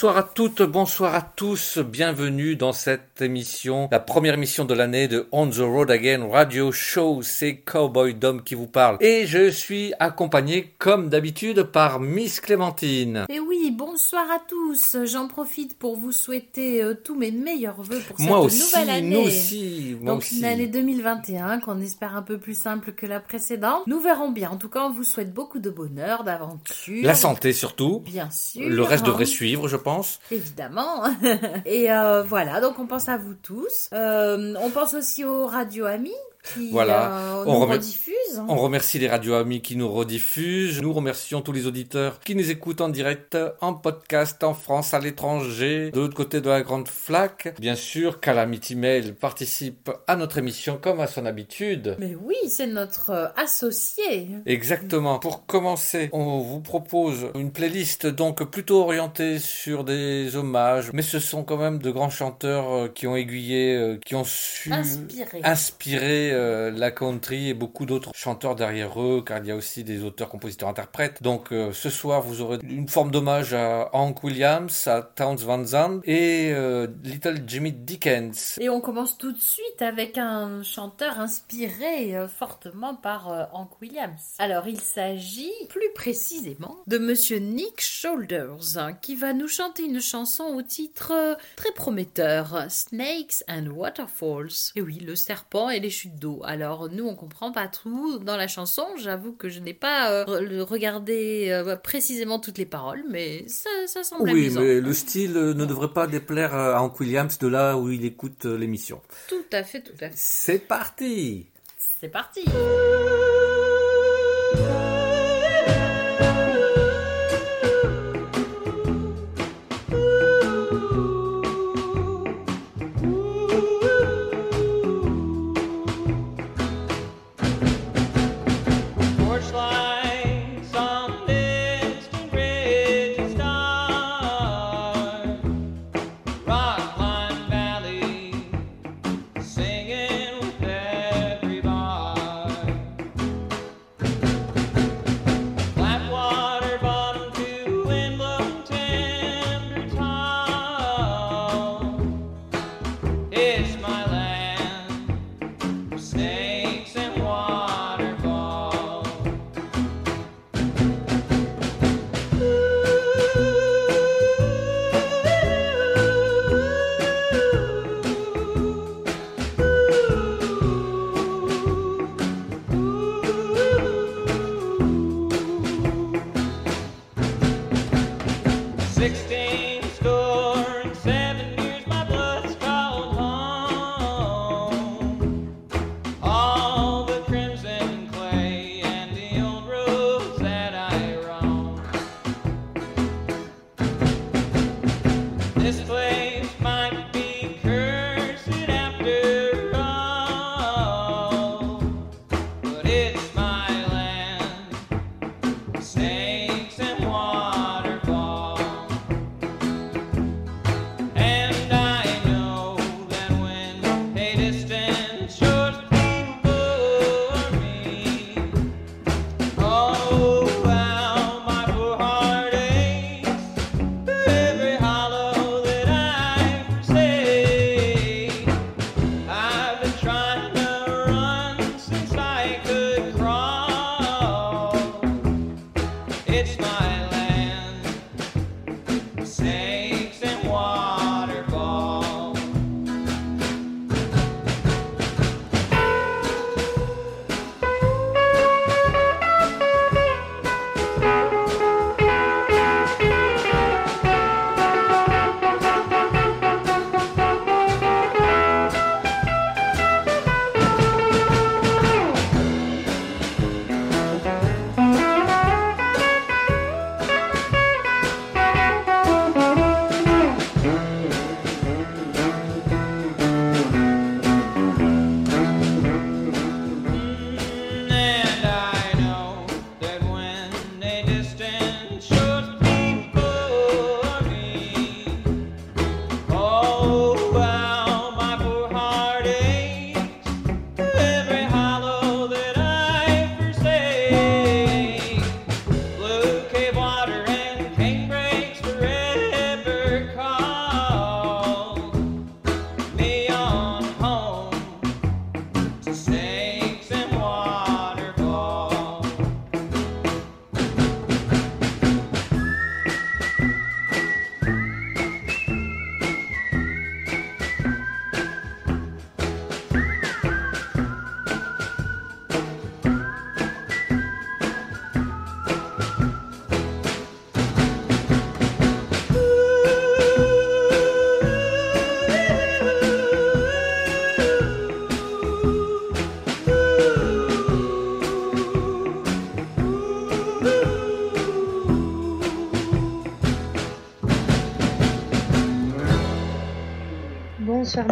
Bonsoir à toutes, bonsoir à tous, bienvenue dans cette émission, la première émission de l'année de On the Road Again Radio Show, c'est Cowboy Dom qui vous parle. Et je suis accompagné comme d'habitude par Miss Clémentine. Et oui, bonsoir à tous, j'en profite pour vous souhaiter euh, tous mes meilleurs voeux pour Moi cette aussi, nouvelle année. nous aussi, moi Donc aussi. une année 2021 qu'on espère un peu plus simple que la précédente. Nous verrons bien. En tout cas, on vous souhaite beaucoup de bonheur, d'aventure. La santé surtout. Bien sûr. Le reste hein. devrait suivre, je pense. Évidemment. Et euh, voilà, donc on pense à vous tous. Euh, on pense aussi aux radio amis qui Voilà. euh, On rediffusent. On remercie les radios amis qui nous rediffusent. Nous remercions tous les auditeurs qui nous écoutent en direct, en podcast, en France, à l'étranger, de l'autre côté de la grande flaque. Bien sûr, Calamity Mail participe à notre émission comme à son habitude. Mais oui, c'est notre euh, associé. Exactement. Pour commencer, on vous propose une playlist donc plutôt orientée sur des hommages, mais ce sont quand même de grands chanteurs euh, qui ont aiguillé, qui ont su Inspiré. inspirer euh, la country et beaucoup d'autres chanteurs derrière eux, car il y a aussi des auteurs, compositeurs, interprètes. Donc euh, ce soir, vous aurez une forme d'hommage à Hank Williams, à Towns Van Zandt et euh, Little Jimmy Dickens. Et on commence tout de suite avec un chanteur inspiré fortement par Hank Williams. Alors il s'agit plus précisément de Monsieur Nick Shoulders hein, qui va nous chanter une chanson au titre très prometteur Snakes and Waterfalls. Et oui, le serpent et les chutes d'eau. Alors nous on comprend pas tout dans la chanson. J'avoue que je n'ai pas euh, re- regardé euh, précisément toutes les paroles, mais ça, ça semble Oui, amusant. mais le style euh, ne devrait pas déplaire à Hank Williams de là où il écoute l'émission. Tout à fait, tout à fait. C'est parti C'est parti.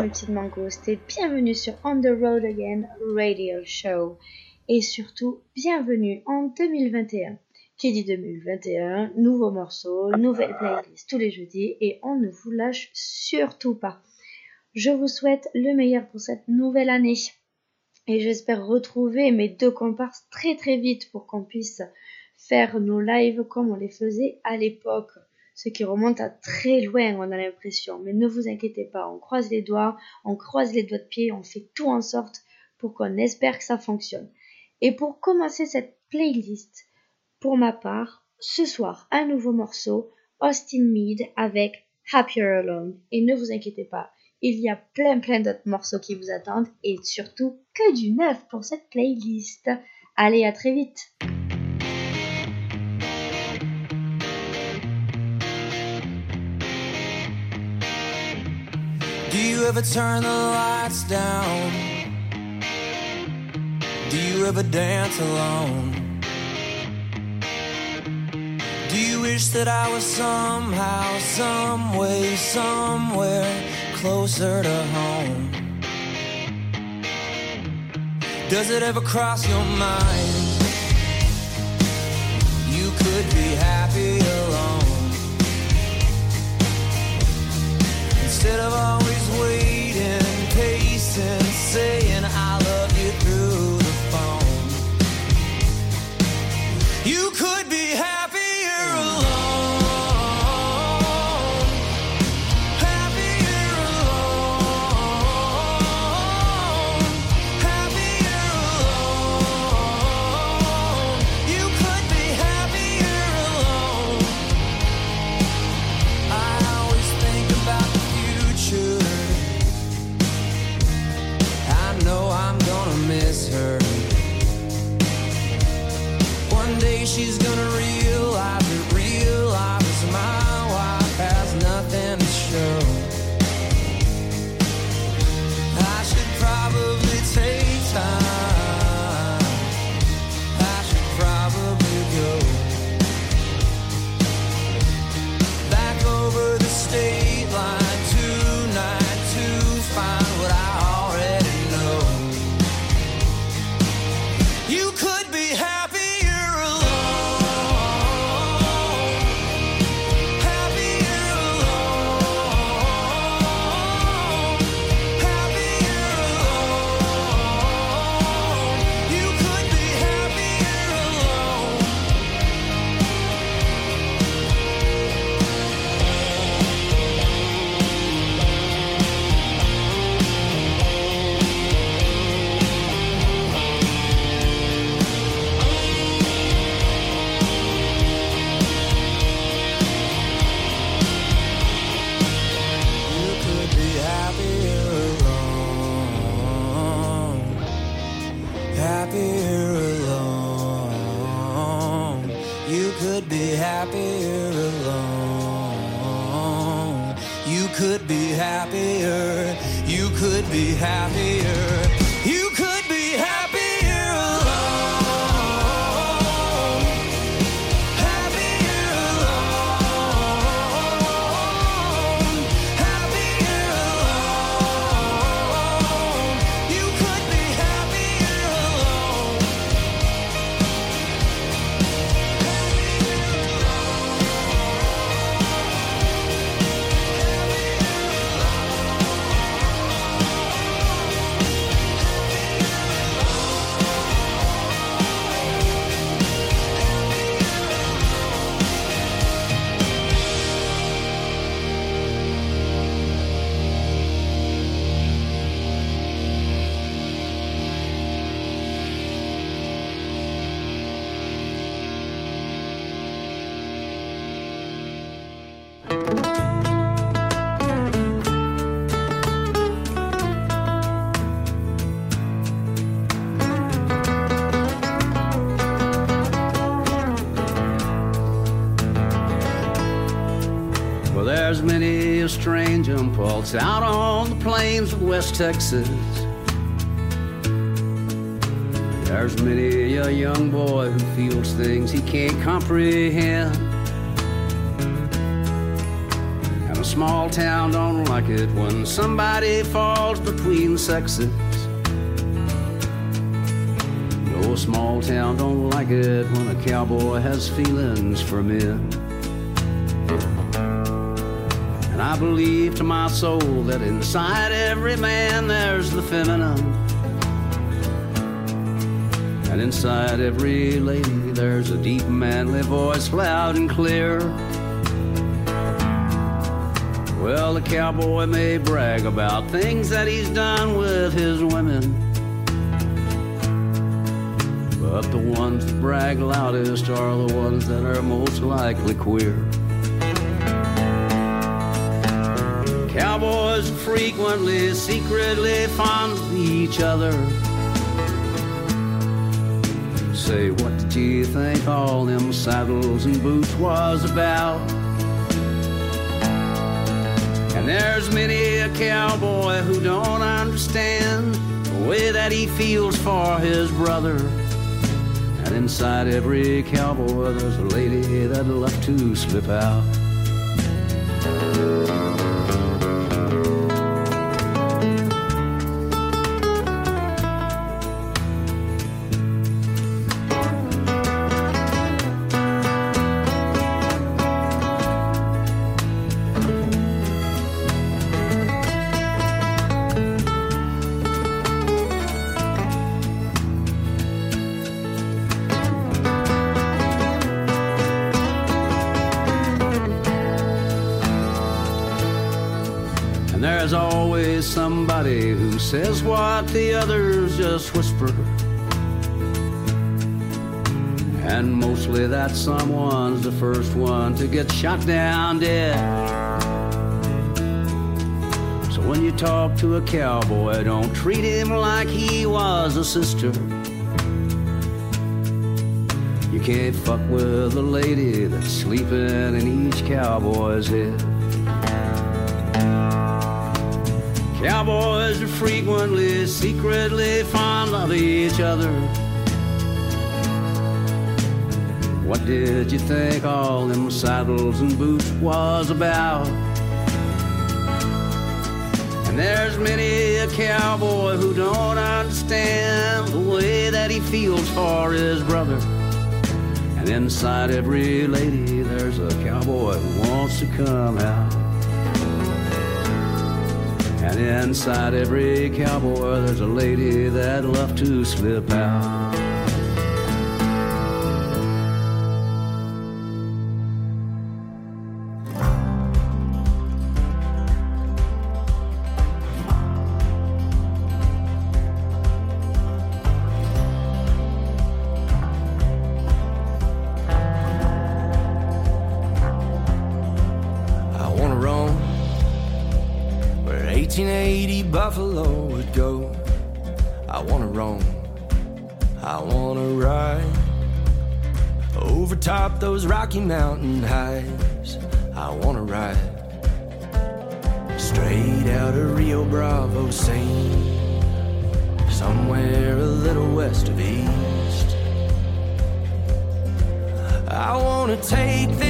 Petites mangoustes et bienvenue sur On the Road Again Radio Show. Et surtout, bienvenue en 2021. Qui dit 2021, nouveau morceau, nouvelle playlist tous les jeudis et on ne vous lâche surtout pas. Je vous souhaite le meilleur pour cette nouvelle année. Et j'espère retrouver mes deux comparses très très vite pour qu'on puisse faire nos lives comme on les faisait à l'époque ce qui remonte à très loin, on a l'impression. Mais ne vous inquiétez pas, on croise les doigts, on croise les doigts de pied, on fait tout en sorte pour qu'on espère que ça fonctionne. Et pour commencer cette playlist, pour ma part, ce soir, un nouveau morceau, Austin Mead avec Happier Alone. Et ne vous inquiétez pas, il y a plein plein d'autres morceaux qui vous attendent et surtout que du neuf pour cette playlist. Allez, à très vite! Ever turn the lights down? Do you ever dance alone? Do you wish that I was somehow, some way, somewhere closer to home? Does it ever cross your mind? Instead of always waiting, pacing, saying I love you through the phone. You could Well, there's many a strange impulse out on the plains of West Texas. There's many a young boy who feels things he can't comprehend. And a small town don't like it when somebody falls between sexes. No small town don't like it when a cowboy has feelings for men. I believe to my soul that inside every man there's the feminine. And inside every lady there's a deep manly voice loud and clear. Well, the cowboy may brag about things that he's done with his women. But the ones that brag loudest are the ones that are most likely queer. Are frequently secretly fond of each other. Say, what did you think all them saddles and boots was about? And there's many a cowboy who don't understand the way that he feels for his brother. And inside every cowboy, there's a lady that'd love to slip out. The others just whisper. And mostly that someone's the first one to get shot down dead. So when you talk to a cowboy, don't treat him like he was a sister. You can't fuck with a lady that's sleeping in each cowboy's head. Cowboys are frequently secretly fond of each other. What did you think all them saddles and boots was about? And there's many a cowboy who don't understand the way that he feels for his brother. And inside every lady, there's a cowboy who wants to come out. And inside every cowboy, there's a lady that love to slip out. Those Rocky Mountain highs. I wanna ride straight out of Rio Bravo, St. Somewhere a little west of East. I wanna take this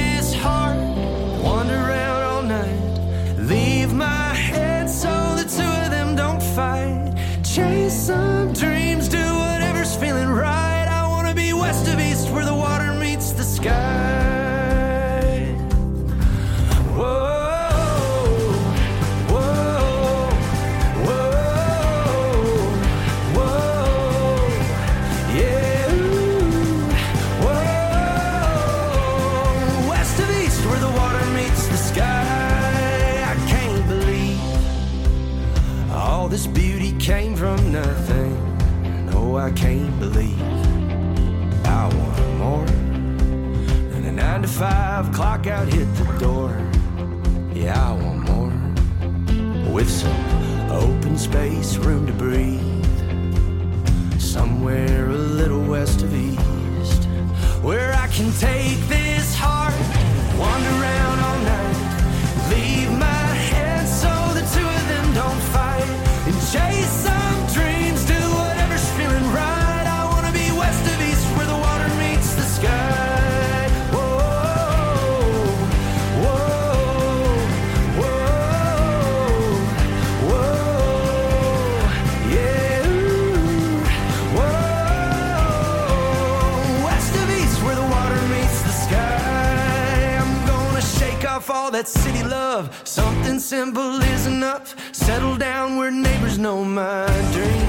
simple is enough. Settle down where neighbors know my dreams.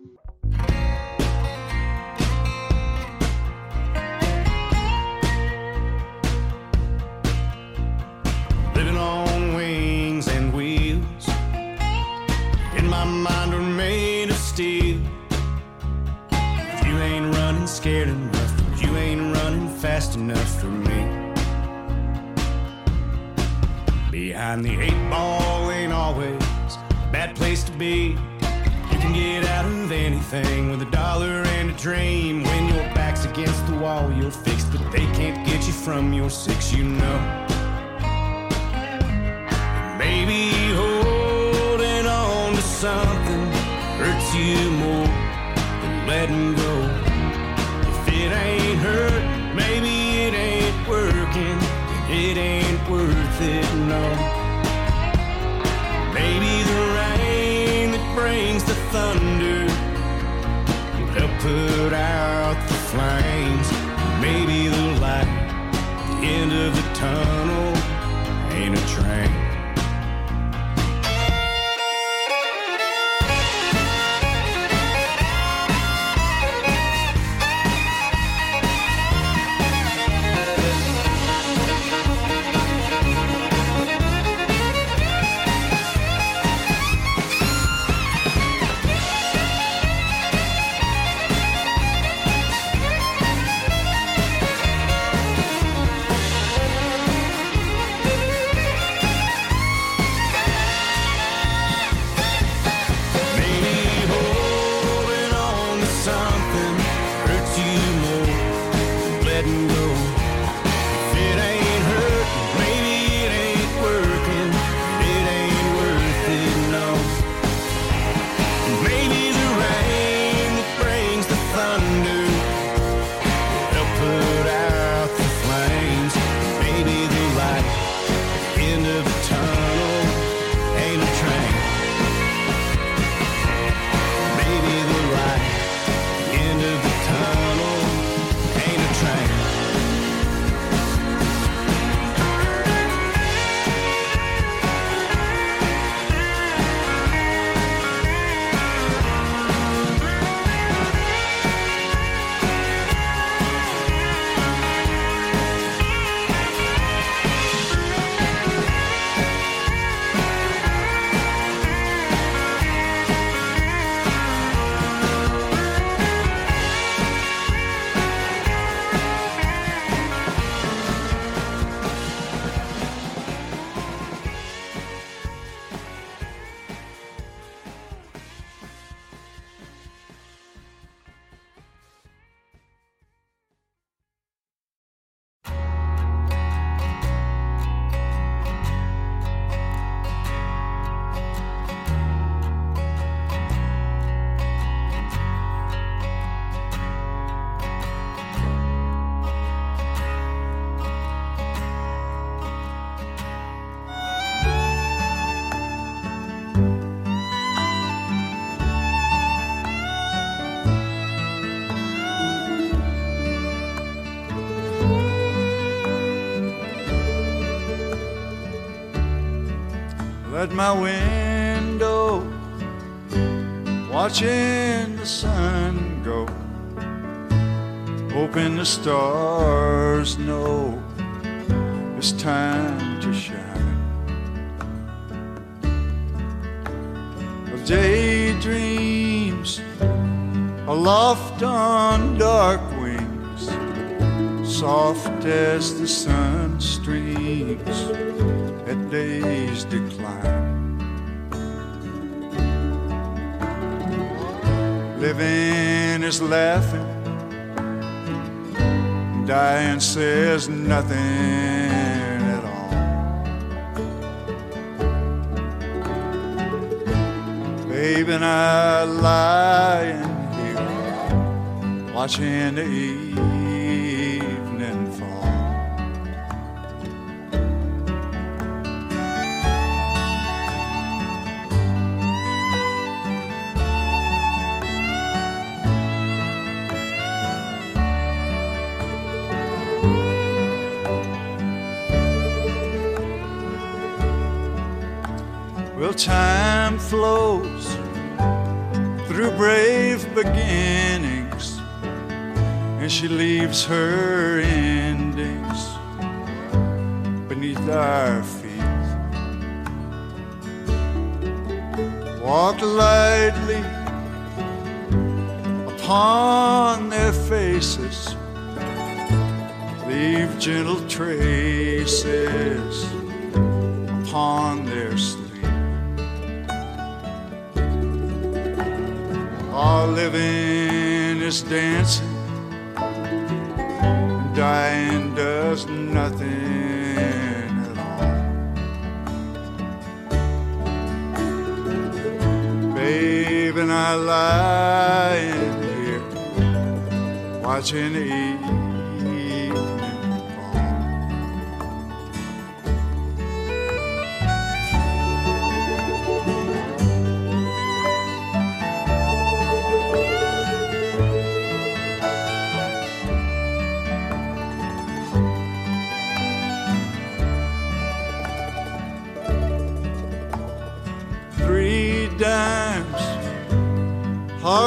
scared enough, but you ain't running fast enough for me. Behind the eight ball ain't always a bad place to be. You can get out of anything with a dollar and a dream. When your back's against the wall, you're fixed, but they can't get you from your six, you know. Maybe hope. flames, maybe the light, the end of the tunnel. At my window, watching the sun go, hoping the stars know it's time to shine. Of daydreams aloft on dark wings, soft as the sun streams Living is laughing, dying says nothing at all. Babe and I lying here, watching the evening Well, time flows through brave beginnings, and she leaves her endings beneath our feet. Walk lightly upon their faces, leave gentle traces upon their sleep. All living is dancing, dying does nothing at all. Babe and I lying here, watching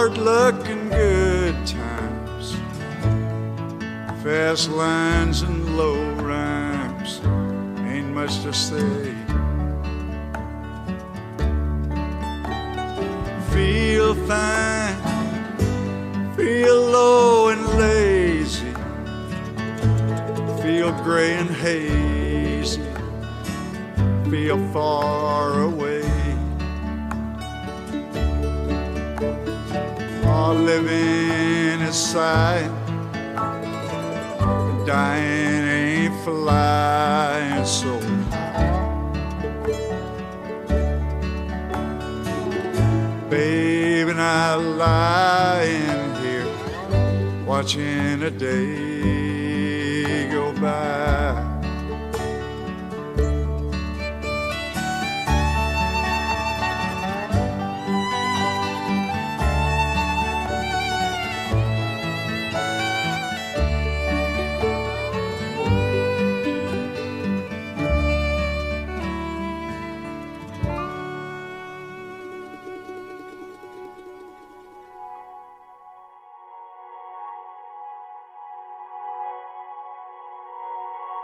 hard luck and good times, fast lines and low rhymes, ain't much to say. Feel fine, feel low and lazy, feel gray and hazy, feel far away. All living sight, dying ain't flying so Babe and I lying here watching a day go by.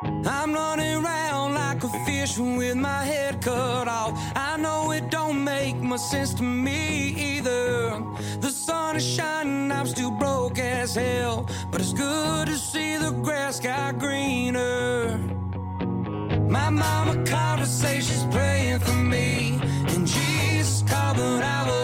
I'm running around like a fish with my head cut off. I know it don't make much sense to me either. The sun is shining, I'm still broke as hell. But it's good to see the grass got greener. My mama called to she's praying for me. And Jesus called, but I wasn't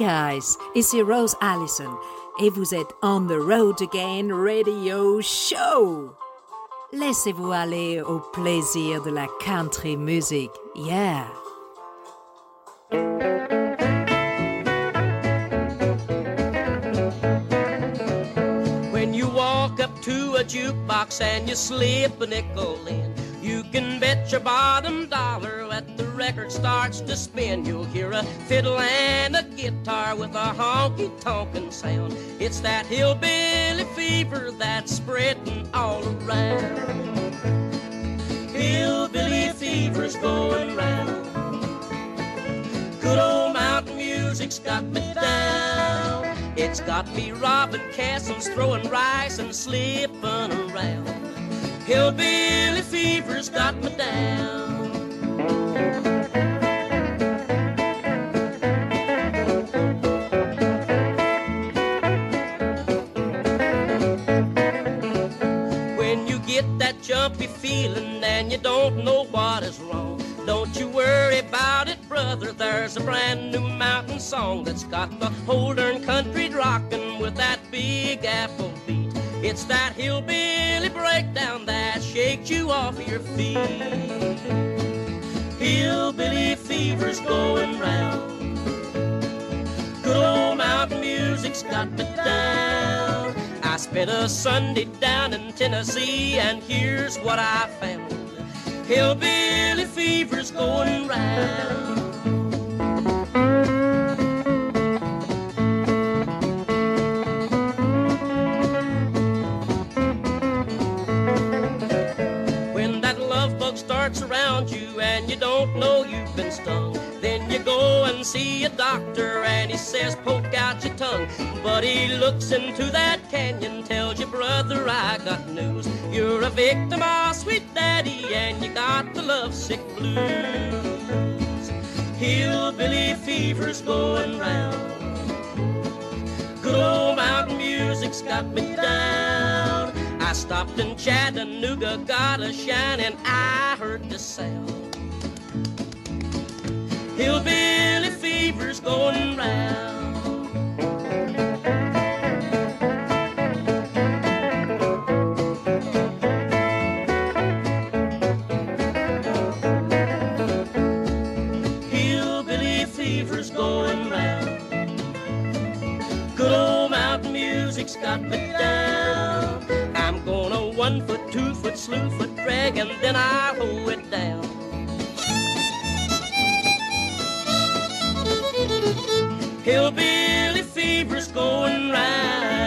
guys, ici Rose Allison et vous êtes on the road again radio show. Laissez-vous aller au plaisir de la country music. Yeah. When you walk up to a jukebox and you slip a nickel in, you can bet your bottom dollar at record starts to spin, you'll hear a fiddle and a guitar with a honky tonkin' sound. It's that hillbilly fever that's spreading all around. Hillbilly fever's going round. Good old mountain music's got me down. It's got me robbing castles, throwing rice, and slipping around. Hillbilly fever's got me down. jumpy feeling and you don't know what is wrong. Don't you worry about it, brother. There's a brand new mountain song that's got the whole darn country rocking with that big apple beat. It's that hillbilly breakdown that shakes you off your feet. Hillbilly fever's going round. Good old mountain music's got me down. Spent a Sunday down in Tennessee, and here's what I found. Hillbilly fever's going round. When that love bug starts around you and you don't know you've been stung, then you go and see a doctor and he says poke out your tongue. But he looks into that canyon, tells you, brother, I got news. You're a victim of sweet daddy and you got the lovesick blues. Hillbilly fever's going round. Good old mountain music's got me down. I stopped in Chattanooga, got a shine, and I heard the sound. Hillbilly fever's going round. Got me down. I'm gonna one foot, two foot, slew foot drag, and then I'll hoe it down. Hillbilly fever's going round.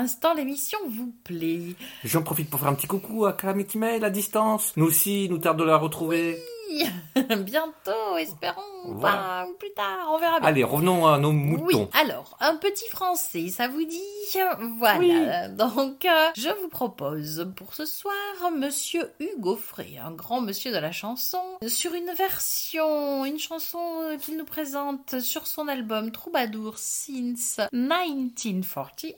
L'instant l'émission vous plaît. J'en profite pour faire un petit coucou à Calamity Mail à distance. Nous aussi, nous tarde de la retrouver. Bientôt, espérons. Voilà. Enfin, plus tard, on verra bien. Allez, revenons à nos Oui, moutons. alors, un petit français, ça vous dit Voilà, donc euh, je vous propose pour ce soir Monsieur Hugo Frey, un grand monsieur de la chanson, sur une version, une chanson euh, qu'il nous présente sur son album Troubadour Since 1948,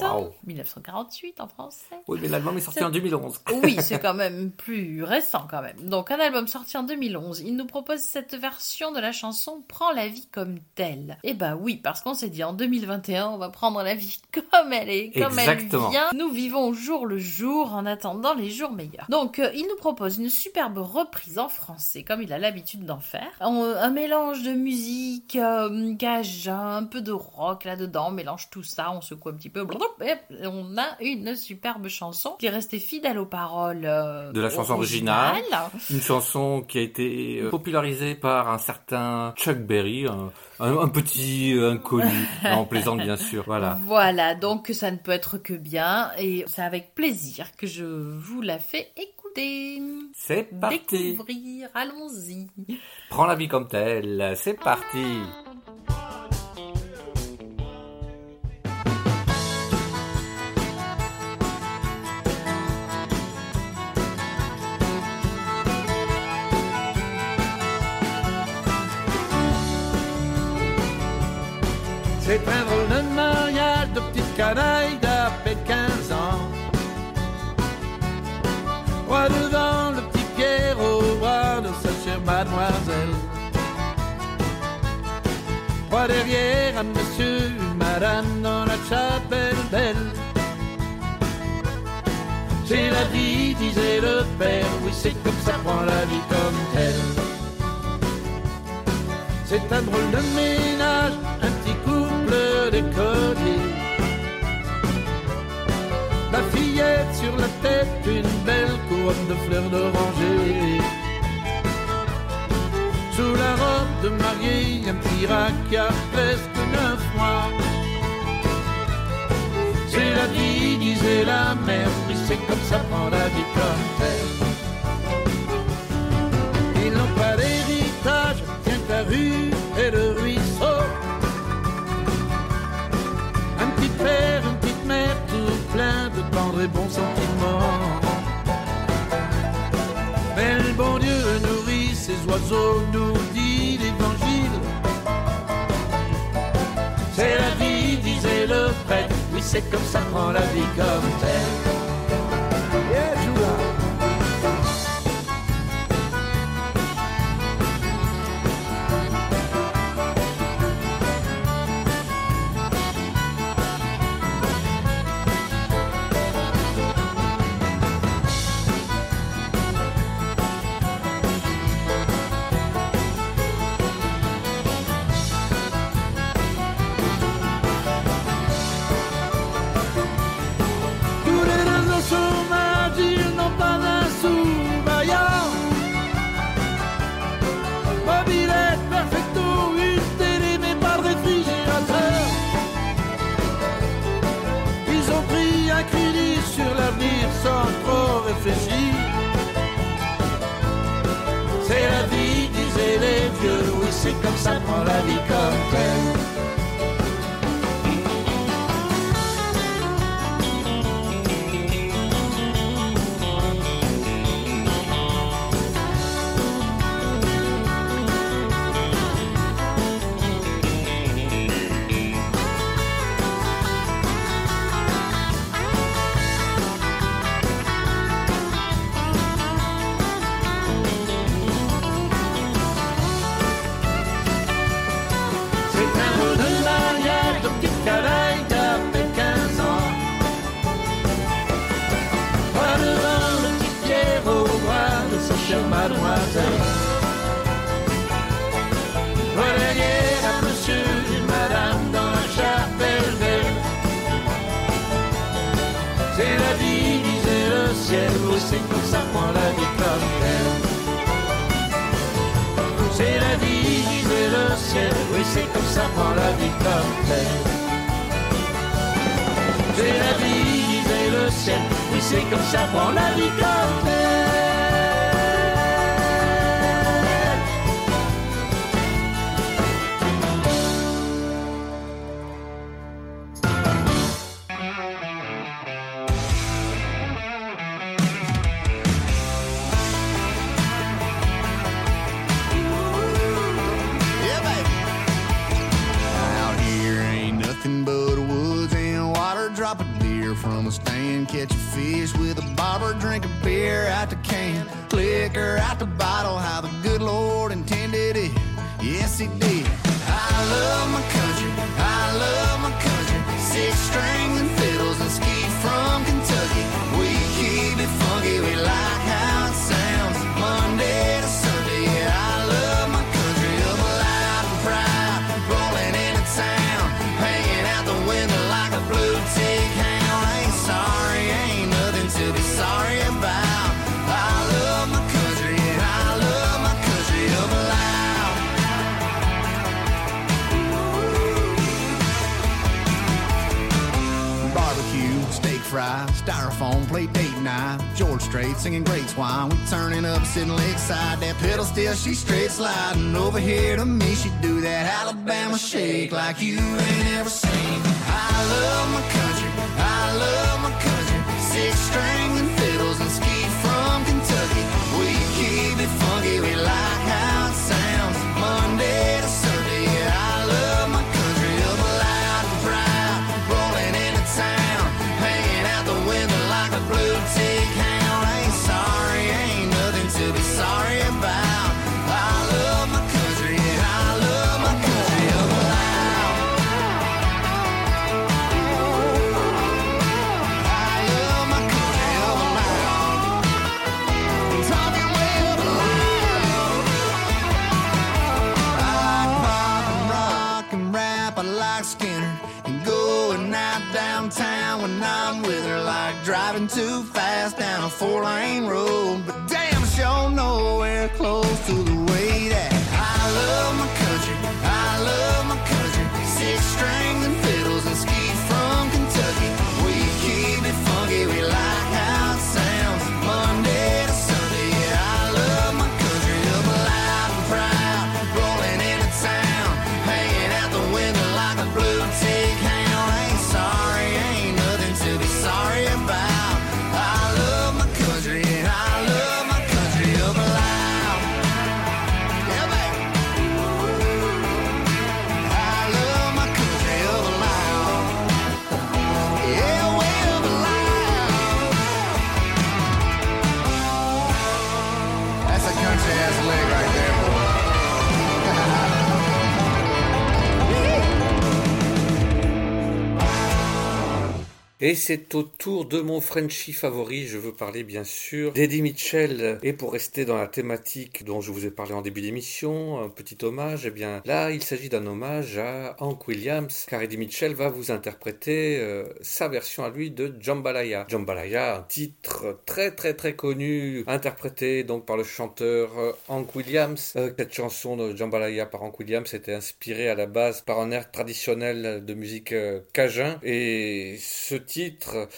Wow. 1948 en français. Oui, mais l'album est sorti en 2011. Oui, c'est quand même plus récent quand même. Donc un album sorti en 2011. Il nous propose cette version de la chanson Prends la vie comme telle. Eh ben oui, parce qu'on s'est dit en 2021, on va prendre la vie comme elle est, comme Exactement. elle vient. Nous vivons au jour le jour en attendant les jours meilleurs. Donc euh, il nous propose une superbe reprise en français, comme il a l'habitude d'en faire. On- un mélange de musique, euh, cajun, un peu de rock là-dedans, on mélange tout ça, on secoue un petit peu, et on a une superbe chanson qui est restée fidèle aux paroles euh, De la chanson originale. Une chanson qui a été euh, popularisée par un certain Chuck Berry, un, un- un petit euh, inconnu. non, on plaisante bien sûr. Voilà. Voilà, donc ça ne peut être que bien, et c'est avec plaisir que je vous la fais écouter. C'est parti. Découvrir, allons-y. Prends la vie comme telle. C'est parti. Canaille d'à peine 15 ans. Roi devant le petit Pierre au bras de sa chère mademoiselle. Roi derrière un monsieur, une madame dans la chapelle belle. C'est la vie, disait le père, oui c'est comme ça, prend la vie comme telle. C'est un drôle de ménage, un petit couple d'écoliers. Sur la tête, une belle couronne de fleurs d'oranger. Sous la robe de mariée, un petit qui a presque neuf mois. C'est la vie, disait la mère, oui c'est comme ça, prend la vie comme telle. Ils n'ont pas d'héritage, tiens ta rue bons sentiments. Mais le bon Dieu nourrit ses oiseaux, nous dit l'évangile. C'est la vie, disait le prêtre, oui c'est comme ça, prend la vie comme telle. Styrofoam, plate date night. George Strait singing great swine. We turning up, sitting lakeside. That pedal still, she straight sliding over here to me. She do that Alabama shake like you ain't ever seen. I love my country. I love my country. Six strings and fiddles and ski from Kentucky. We keep it funky. We like four lane road. But damn, sure nowhere close to the Et c'est au tour de mon Frenchie favori, je veux parler bien sûr d'Eddie Mitchell. Et pour rester dans la thématique dont je vous ai parlé en début d'émission, un petit hommage, eh bien là il s'agit d'un hommage à Hank Williams, car Eddie Mitchell va vous interpréter euh, sa version à lui de Jambalaya. Jambalaya, un titre très très très connu, interprété donc par le chanteur euh, Hank Williams. Euh, cette chanson de Jambalaya par Hank Williams était inspirée à la base par un air traditionnel de musique cajun et ce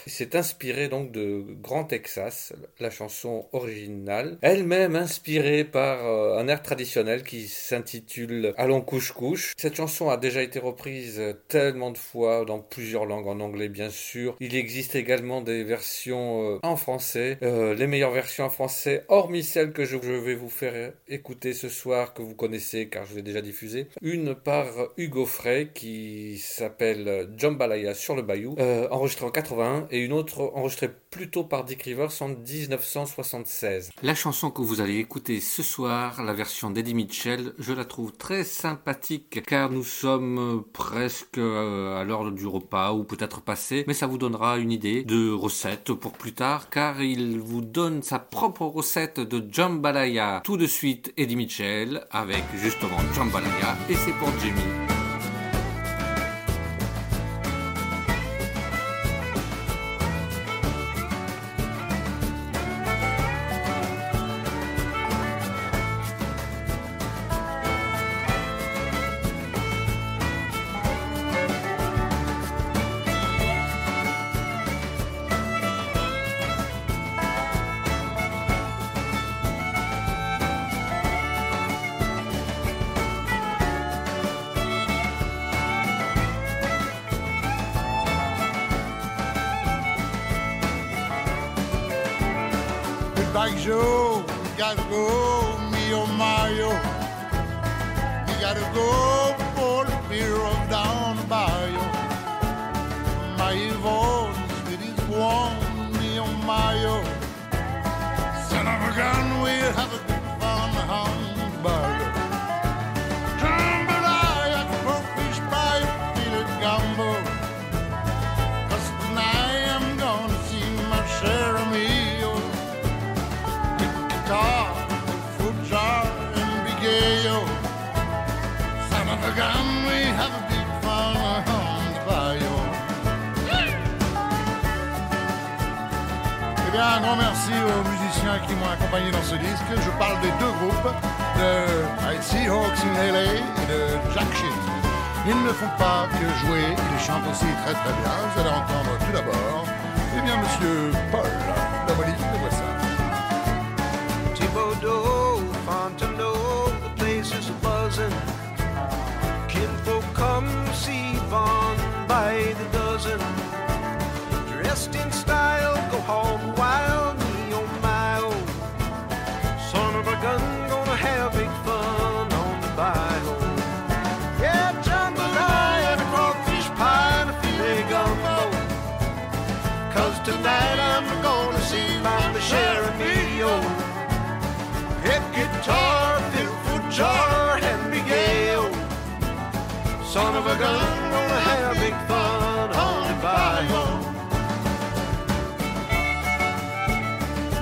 s'est inspiré donc de Grand Texas, la chanson originale, elle-même inspirée par euh, un air traditionnel qui s'intitule Allons couche couche. Cette chanson a déjà été reprise tellement de fois dans plusieurs langues, en anglais bien sûr. Il existe également des versions euh, en français, Euh, les meilleures versions en français, hormis celle que je, vais vous faire écouter ce soir que vous connaissez car je l'ai déjà diffusée. Une par Hugo Frey qui s'appelle Jambalaya sur le Bayou, enregistrée en 81 et une autre enregistrée plus tôt par Dick Rivers en 1976. La chanson que vous allez écouter ce soir, la version d'Eddie Mitchell, je la trouve très sympathique car nous sommes presque euh, à l'heure du repas ou peut-être passé, mais ça vous donnera une idée de recette pour plus tard car il vous donne sa propre recette de jambalaya. Tout de suite Eddie Mitchell avec justement jambalaya et c'est pour Jimmy.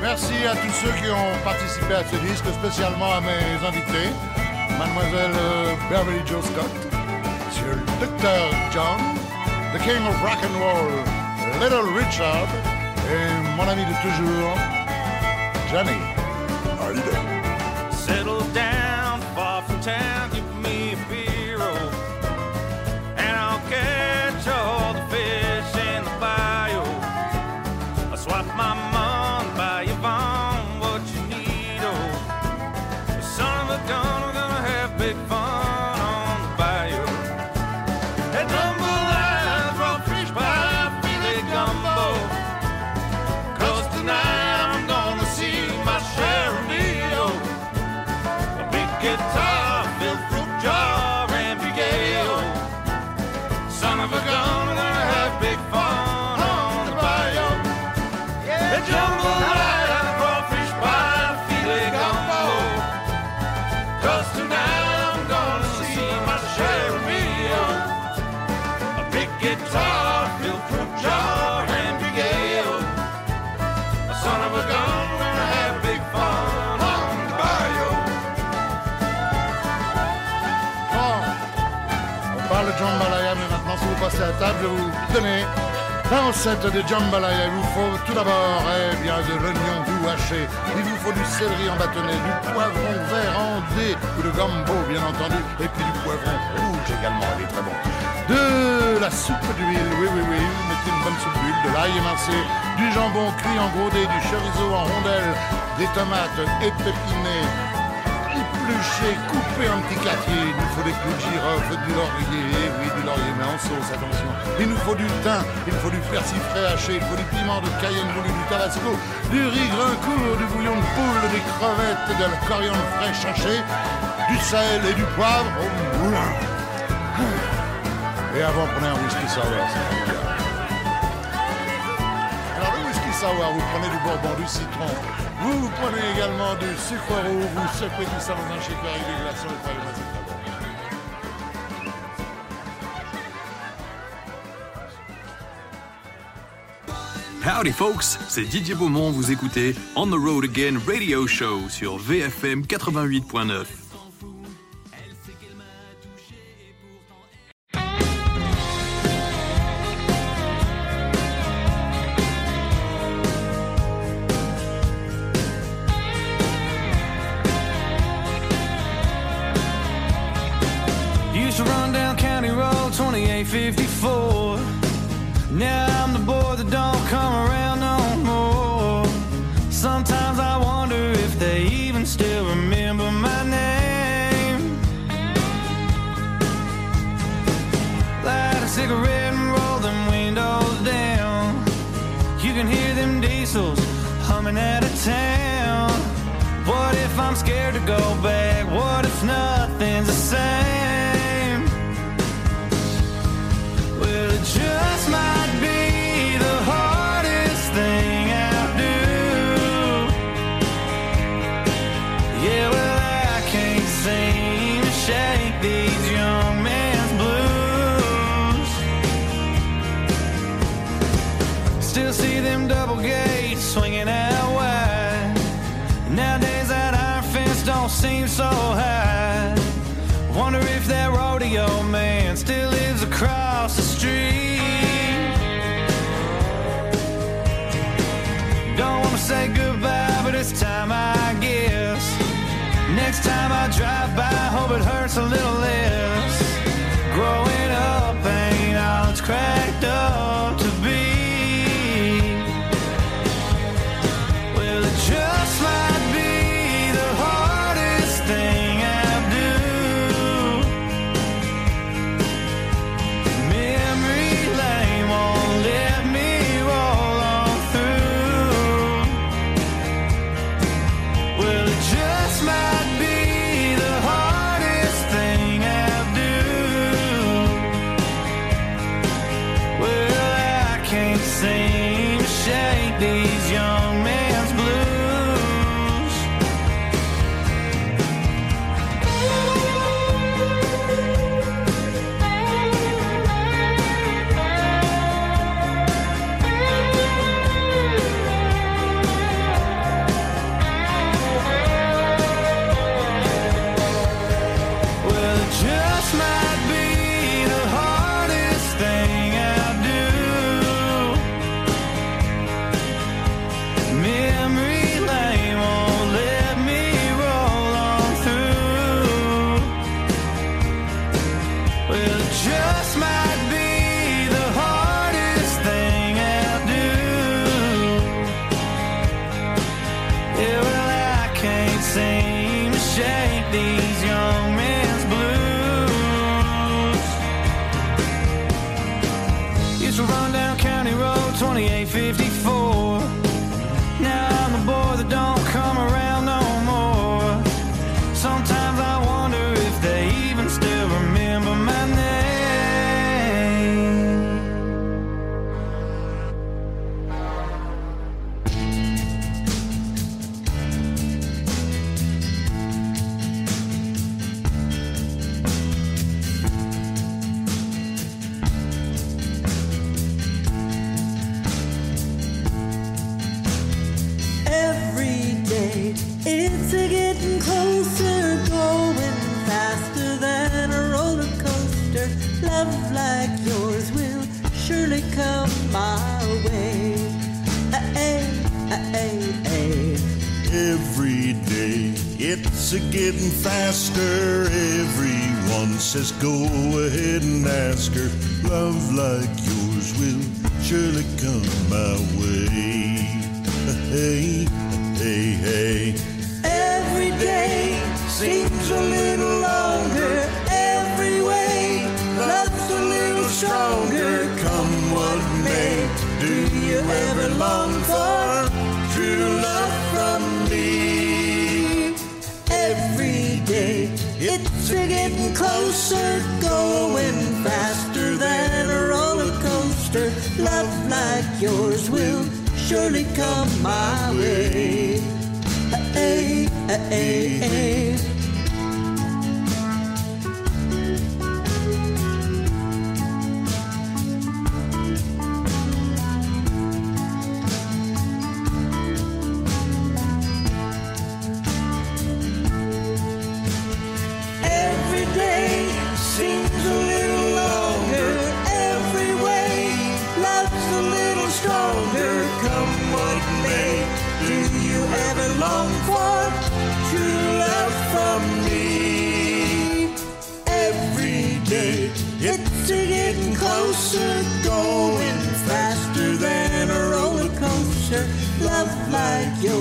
Merci à tous ceux qui ont participé à ce disque, spécialement à mes invités, Mademoiselle euh, Beverly Joe Scott, Monsieur le Dr. John, The King of Rock and Roll, Little Richard, et mon ami de toujours, Johnny à table, vous donner la recette de jambalaya. Il vous faut tout d'abord eh bien, de l'oignon doux haché, il vous faut du céleri en bâtonnet, du poivron vert en dés, ou de gumbo, bien entendu, et puis du poivron rouge également, il est très bon. De la soupe d'huile, oui, oui, oui, vous mettez une bonne soupe d'huile, de l'ail émincé, du jambon cuit en gros du chorizo en rondelles, des tomates épepinées, épluché, coupé en petits quartiers. Il nous faut des clous de girofle, du laurier, oui, du laurier, mais en sauce, attention. Il nous faut du thym, il faut du persil frais haché, il faut du piment de Cayenne voulu, du tabasco, du riz grincourt, du bouillon de poule, des crevettes, de la coriandre fraîche hachée, du sel et du poivre au moulin. Et avant, prenez un whisky sour, c'est. Alors le whisky sour, vous prenez du bourbon, du citron, vous, vous prenez également du sucre roux, vous secouez tout ça dans un shaker avec des glaçons et c'est très bon. Howdy folks, c'est Didier Beaumont, vous écoutez On the Road Again Radio Show sur VFM 88.9.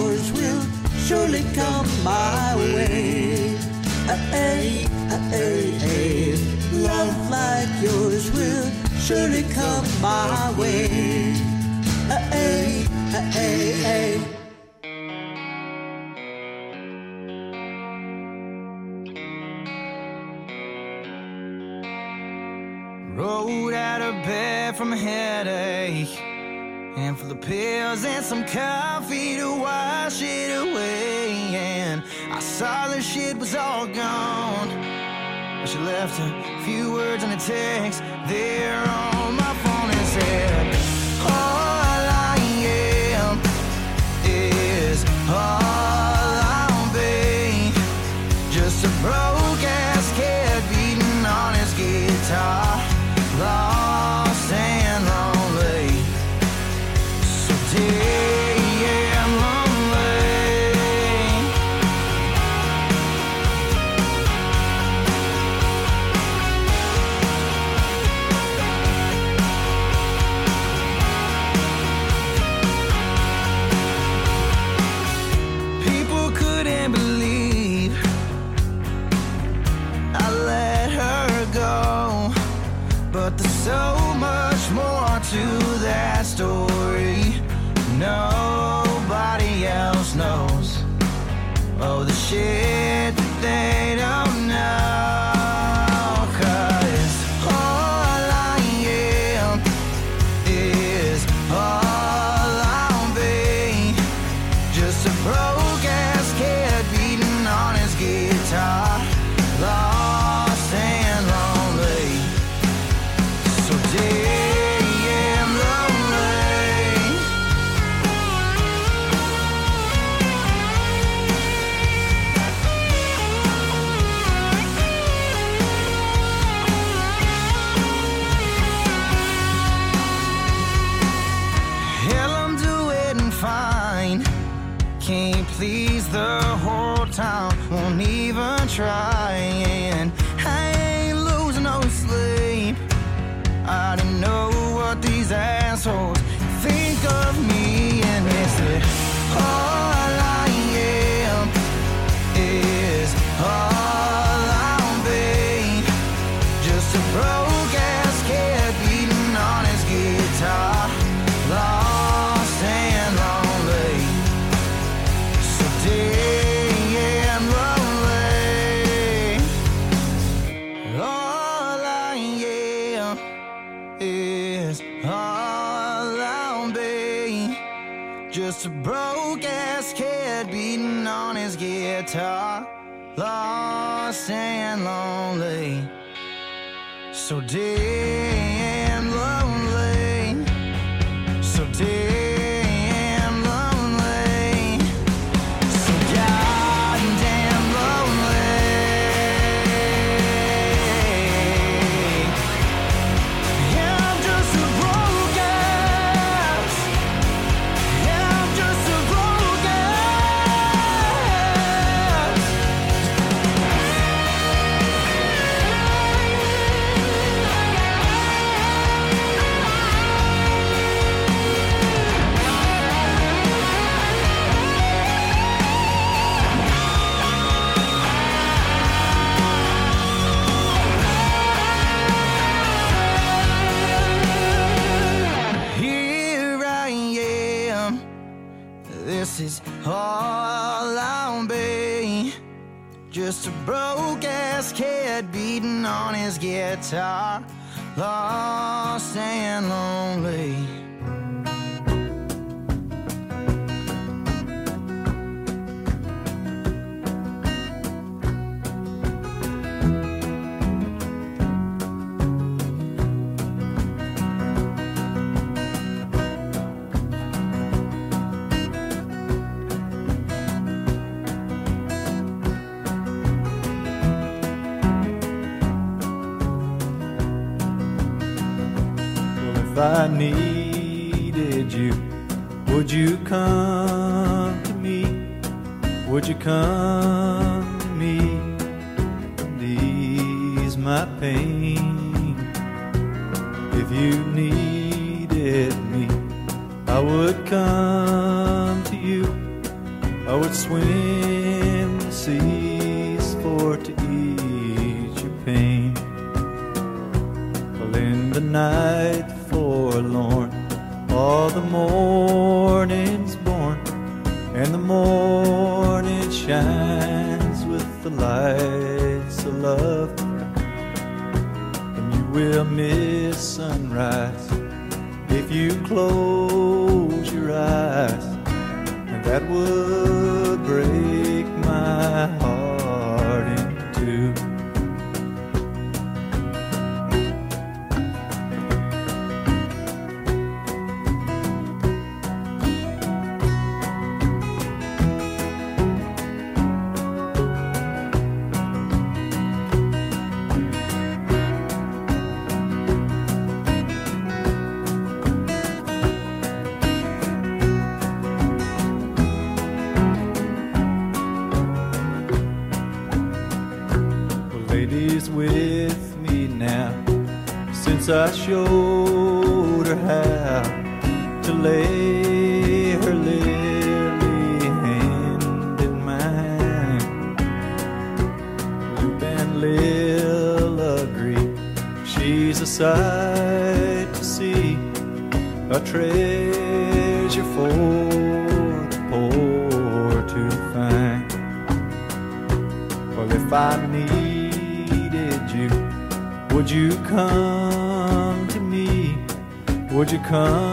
yours will surely come my way. Hey, hey, hey, love like yours will surely come my way. Hey, hey, hey. Rolled out of bed from a headache for the pills and some coffee to wash it away. And I saw the shit was all gone. But she left a few words on a text there on my phone and said, guitar, lost and lonely. So dear. guitar, lost and lonely. Would you come to me? Would you come to me and ease my pain? If you needed me, I would come to you. I would swim the seas for to ease your pain. Well, in the night forlorn, all the more. nights of love, and you will miss sunrise if you close your eyes. And that would I showed her how to lay her lily hand in mine. Loop and Lil agree, she's a sight to see, a trail. come.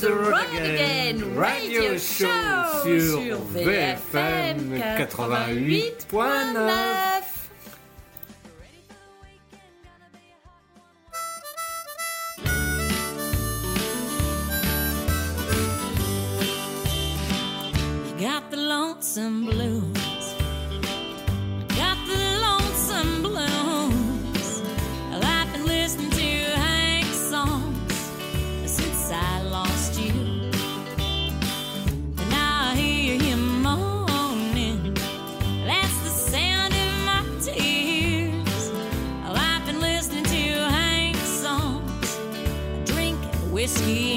The Road Again Radio Show sur VFM 88.9. whiskey.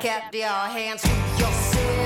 Cap at your hands to yourself.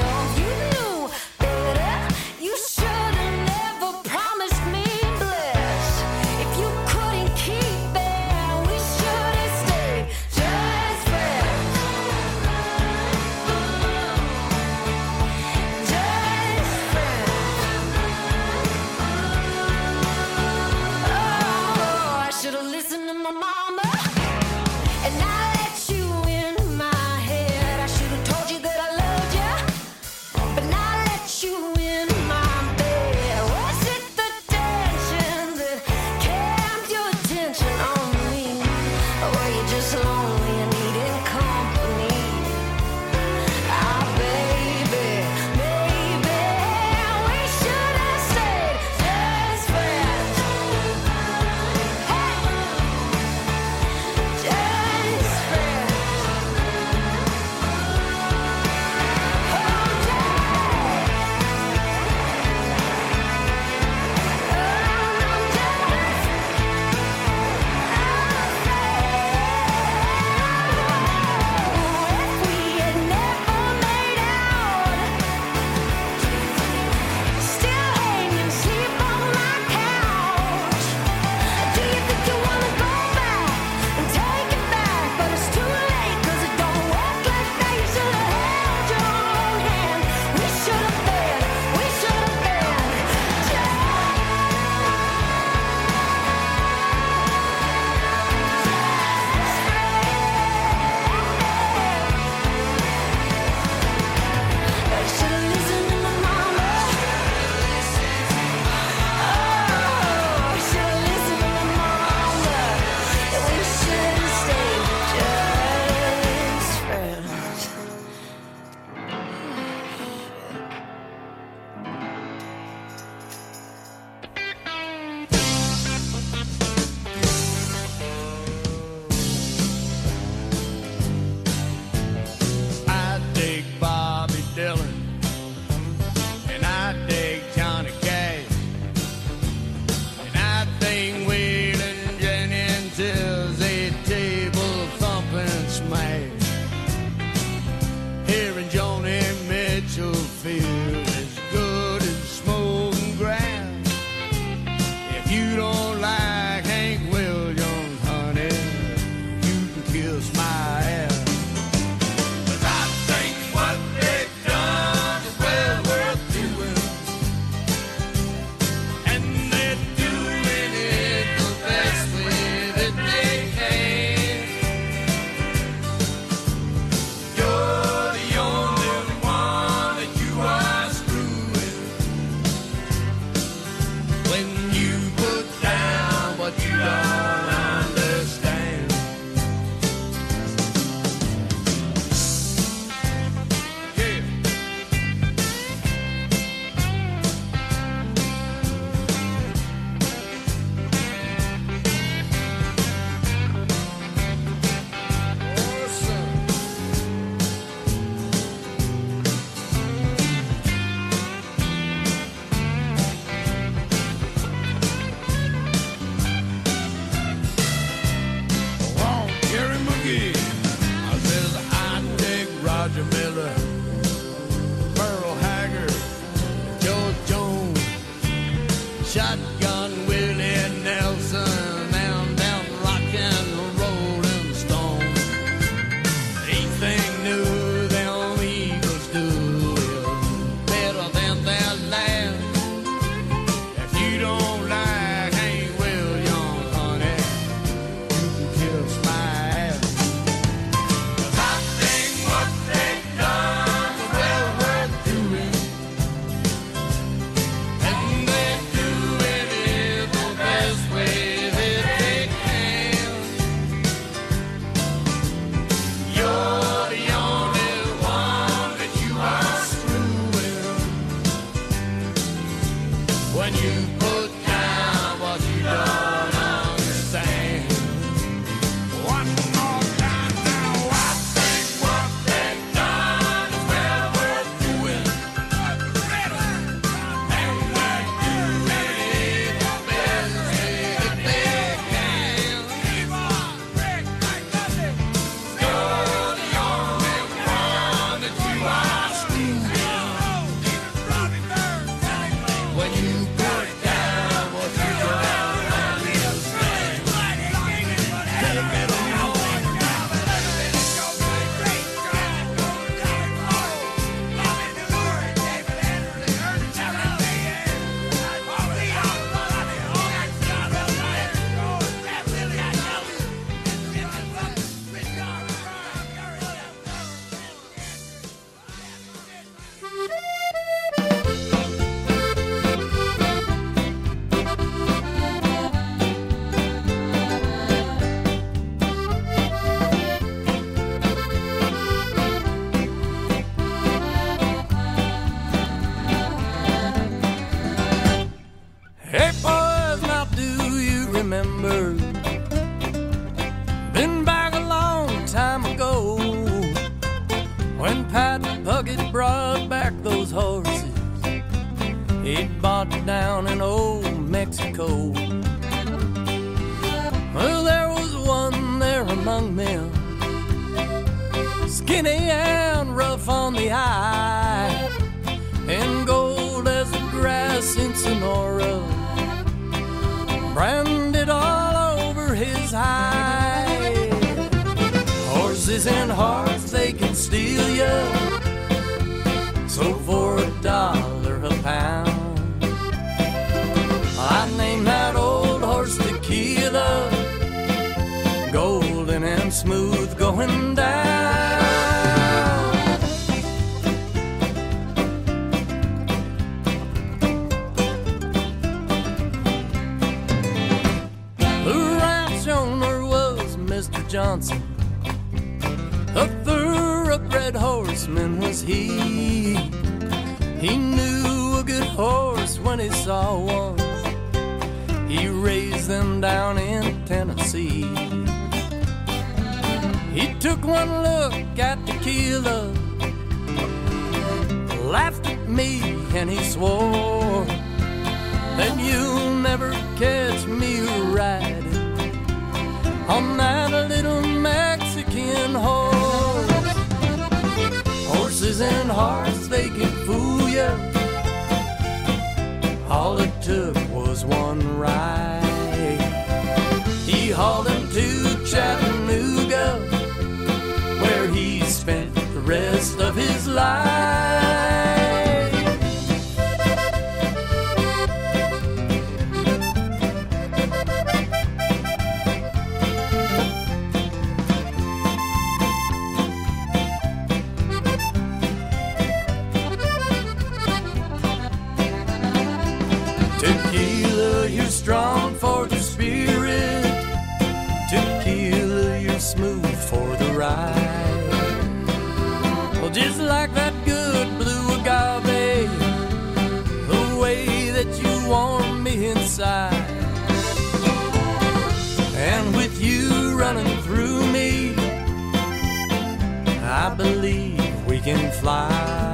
Believe we can fly.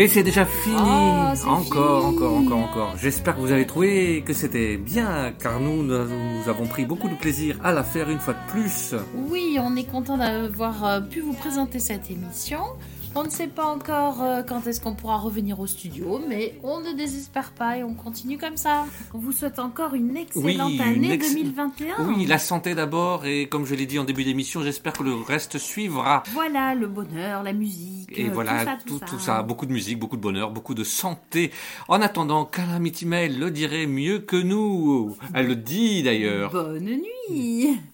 Et c'est déjà fini. Oh, encore, fini. encore, encore, encore. J'espère que vous avez trouvé que c'était bien, car nous, nous, nous avons pris beaucoup de plaisir à la faire une fois de plus. Oui, on est content d'avoir euh, pu vous présenter cette émission. On ne sait pas encore euh, quand est-ce qu'on pourra revenir au studio, mais on ne désespère pas et on continue comme ça. On vous souhaite encore une excellente année ex- 2021. Oui, la santé d'abord, et comme je l'ai dit en début d'émission, j'espère que le reste suivra. Voilà, le bonheur, la musique, Et euh, voilà, tout ça, tout, tout, tout ça, beaucoup de musique, beaucoup de bonheur, beaucoup de santé. En attendant, Calamity Mail le dirait mieux que nous. Elle le dit d'ailleurs. Bonne nuit